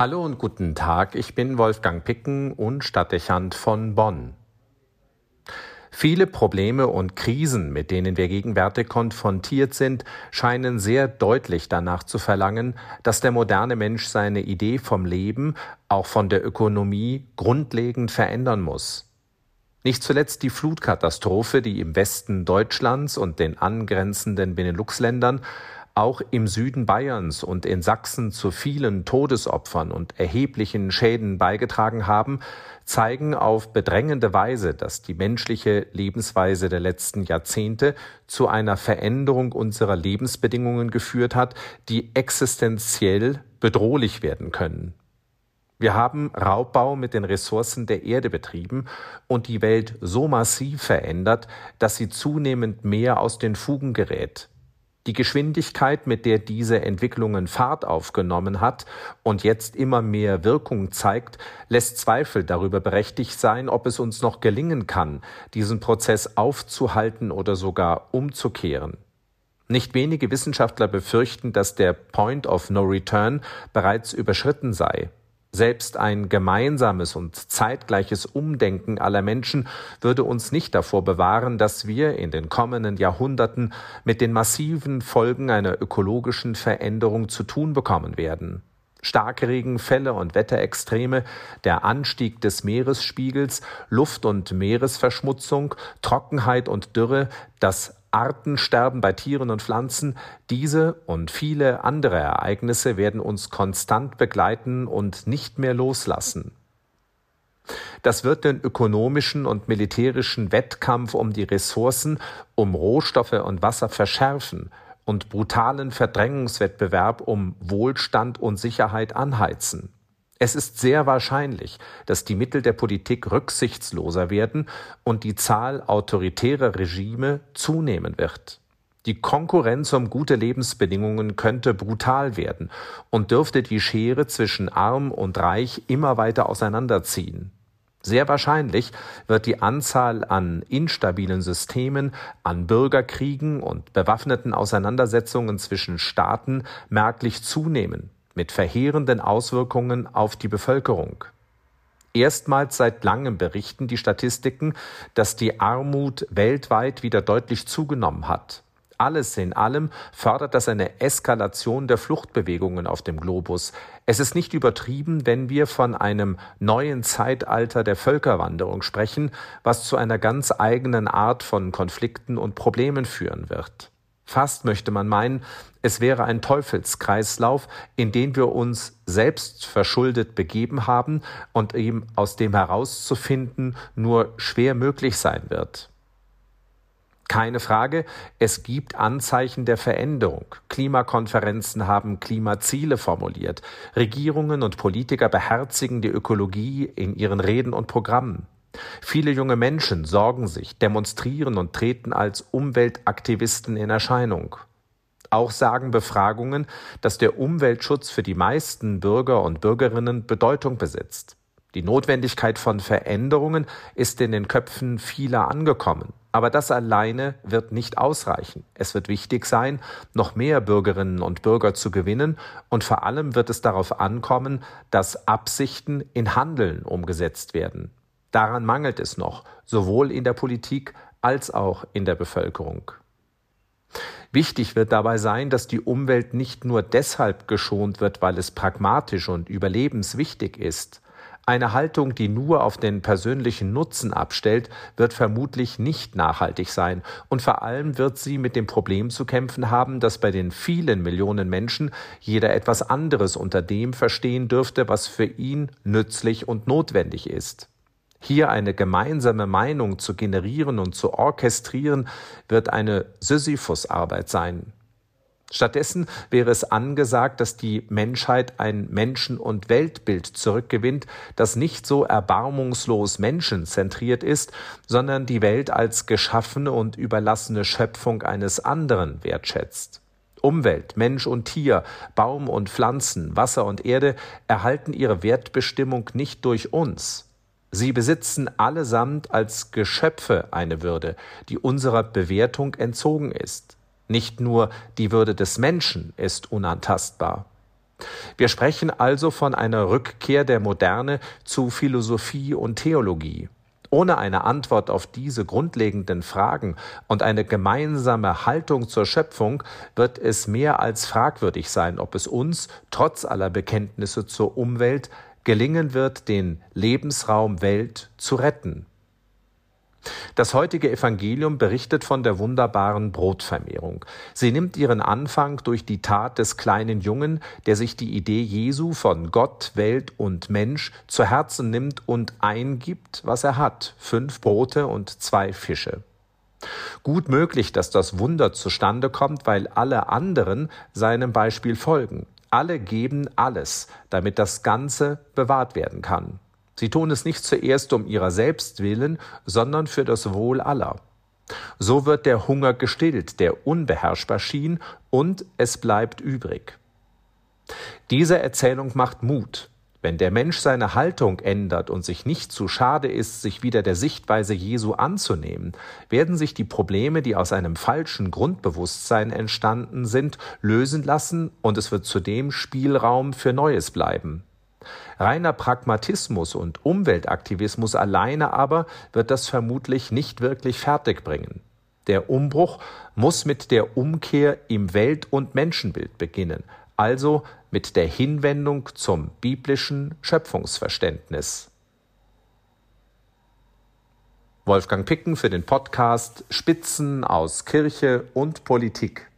Hallo und guten Tag, ich bin Wolfgang Picken und Stadtdechant von Bonn. Viele Probleme und Krisen, mit denen wir gegenwärtig konfrontiert sind, scheinen sehr deutlich danach zu verlangen, dass der moderne Mensch seine Idee vom Leben, auch von der Ökonomie, grundlegend verändern muss. Nicht zuletzt die Flutkatastrophe, die im Westen Deutschlands und den angrenzenden Benelux-Ländern auch im Süden Bayerns und in Sachsen zu vielen Todesopfern und erheblichen Schäden beigetragen haben, zeigen auf bedrängende Weise, dass die menschliche Lebensweise der letzten Jahrzehnte zu einer Veränderung unserer Lebensbedingungen geführt hat, die existenziell bedrohlich werden können. Wir haben Raubbau mit den Ressourcen der Erde betrieben und die Welt so massiv verändert, dass sie zunehmend mehr aus den Fugen gerät. Die Geschwindigkeit, mit der diese Entwicklungen Fahrt aufgenommen hat und jetzt immer mehr Wirkung zeigt, lässt Zweifel darüber berechtigt sein, ob es uns noch gelingen kann, diesen Prozess aufzuhalten oder sogar umzukehren. Nicht wenige Wissenschaftler befürchten, dass der Point of No Return bereits überschritten sei. Selbst ein gemeinsames und zeitgleiches Umdenken aller Menschen würde uns nicht davor bewahren, dass wir in den kommenden Jahrhunderten mit den massiven Folgen einer ökologischen Veränderung zu tun bekommen werden. Starkregenfälle und Wetterextreme, der Anstieg des Meeresspiegels, Luft- und Meeresverschmutzung, Trockenheit und Dürre, das Artensterben bei Tieren und Pflanzen, diese und viele andere Ereignisse werden uns konstant begleiten und nicht mehr loslassen. Das wird den ökonomischen und militärischen Wettkampf um die Ressourcen, um Rohstoffe und Wasser verschärfen und brutalen Verdrängungswettbewerb um Wohlstand und Sicherheit anheizen. Es ist sehr wahrscheinlich, dass die Mittel der Politik rücksichtsloser werden und die Zahl autoritärer Regime zunehmen wird. Die Konkurrenz um gute Lebensbedingungen könnte brutal werden und dürfte die Schere zwischen arm und reich immer weiter auseinanderziehen. Sehr wahrscheinlich wird die Anzahl an instabilen Systemen, an Bürgerkriegen und bewaffneten Auseinandersetzungen zwischen Staaten merklich zunehmen mit verheerenden Auswirkungen auf die Bevölkerung. Erstmals seit langem berichten die Statistiken, dass die Armut weltweit wieder deutlich zugenommen hat. Alles in allem fördert das eine Eskalation der Fluchtbewegungen auf dem Globus. Es ist nicht übertrieben, wenn wir von einem neuen Zeitalter der Völkerwanderung sprechen, was zu einer ganz eigenen Art von Konflikten und Problemen führen wird. Fast möchte man meinen, es wäre ein Teufelskreislauf, in den wir uns selbst verschuldet begeben haben und eben aus dem herauszufinden nur schwer möglich sein wird. Keine Frage, es gibt Anzeichen der Veränderung. Klimakonferenzen haben Klimaziele formuliert. Regierungen und Politiker beherzigen die Ökologie in ihren Reden und Programmen. Viele junge Menschen sorgen sich, demonstrieren und treten als Umweltaktivisten in Erscheinung. Auch sagen Befragungen, dass der Umweltschutz für die meisten Bürger und Bürgerinnen Bedeutung besitzt. Die Notwendigkeit von Veränderungen ist in den Köpfen vieler angekommen. Aber das alleine wird nicht ausreichen. Es wird wichtig sein, noch mehr Bürgerinnen und Bürger zu gewinnen und vor allem wird es darauf ankommen, dass Absichten in Handeln umgesetzt werden. Daran mangelt es noch, sowohl in der Politik als auch in der Bevölkerung. Wichtig wird dabei sein, dass die Umwelt nicht nur deshalb geschont wird, weil es pragmatisch und überlebenswichtig ist. Eine Haltung, die nur auf den persönlichen Nutzen abstellt, wird vermutlich nicht nachhaltig sein, und vor allem wird sie mit dem Problem zu kämpfen haben, dass bei den vielen Millionen Menschen jeder etwas anderes unter dem verstehen dürfte, was für ihn nützlich und notwendig ist. Hier eine gemeinsame Meinung zu generieren und zu orchestrieren, wird eine Sisyphus-Arbeit sein. Stattdessen wäre es angesagt, dass die Menschheit ein Menschen- und Weltbild zurückgewinnt, das nicht so erbarmungslos menschenzentriert ist, sondern die Welt als geschaffene und überlassene Schöpfung eines anderen wertschätzt. Umwelt, Mensch und Tier, Baum und Pflanzen, Wasser und Erde erhalten ihre Wertbestimmung nicht durch uns, Sie besitzen allesamt als Geschöpfe eine Würde, die unserer Bewertung entzogen ist. Nicht nur die Würde des Menschen ist unantastbar. Wir sprechen also von einer Rückkehr der Moderne zu Philosophie und Theologie. Ohne eine Antwort auf diese grundlegenden Fragen und eine gemeinsame Haltung zur Schöpfung wird es mehr als fragwürdig sein, ob es uns, trotz aller Bekenntnisse zur Umwelt, gelingen wird, den Lebensraum Welt zu retten. Das heutige Evangelium berichtet von der wunderbaren Brotvermehrung. Sie nimmt ihren Anfang durch die Tat des kleinen Jungen, der sich die Idee Jesu von Gott, Welt und Mensch zu Herzen nimmt und eingibt, was er hat, fünf Brote und zwei Fische. Gut möglich, dass das Wunder zustande kommt, weil alle anderen seinem Beispiel folgen. Alle geben alles, damit das Ganze bewahrt werden kann. Sie tun es nicht zuerst um ihrer selbst willen, sondern für das Wohl aller. So wird der Hunger gestillt, der unbeherrschbar schien, und es bleibt übrig. Diese Erzählung macht Mut. Wenn der Mensch seine Haltung ändert und sich nicht zu schade ist, sich wieder der Sichtweise Jesu anzunehmen, werden sich die Probleme, die aus einem falschen Grundbewusstsein entstanden sind, lösen lassen und es wird zudem Spielraum für Neues bleiben. Reiner Pragmatismus und Umweltaktivismus alleine aber wird das vermutlich nicht wirklich fertigbringen. Der Umbruch muss mit der Umkehr im Welt- und Menschenbild beginnen, also mit der Hinwendung zum biblischen Schöpfungsverständnis. Wolfgang Picken für den Podcast Spitzen aus Kirche und Politik.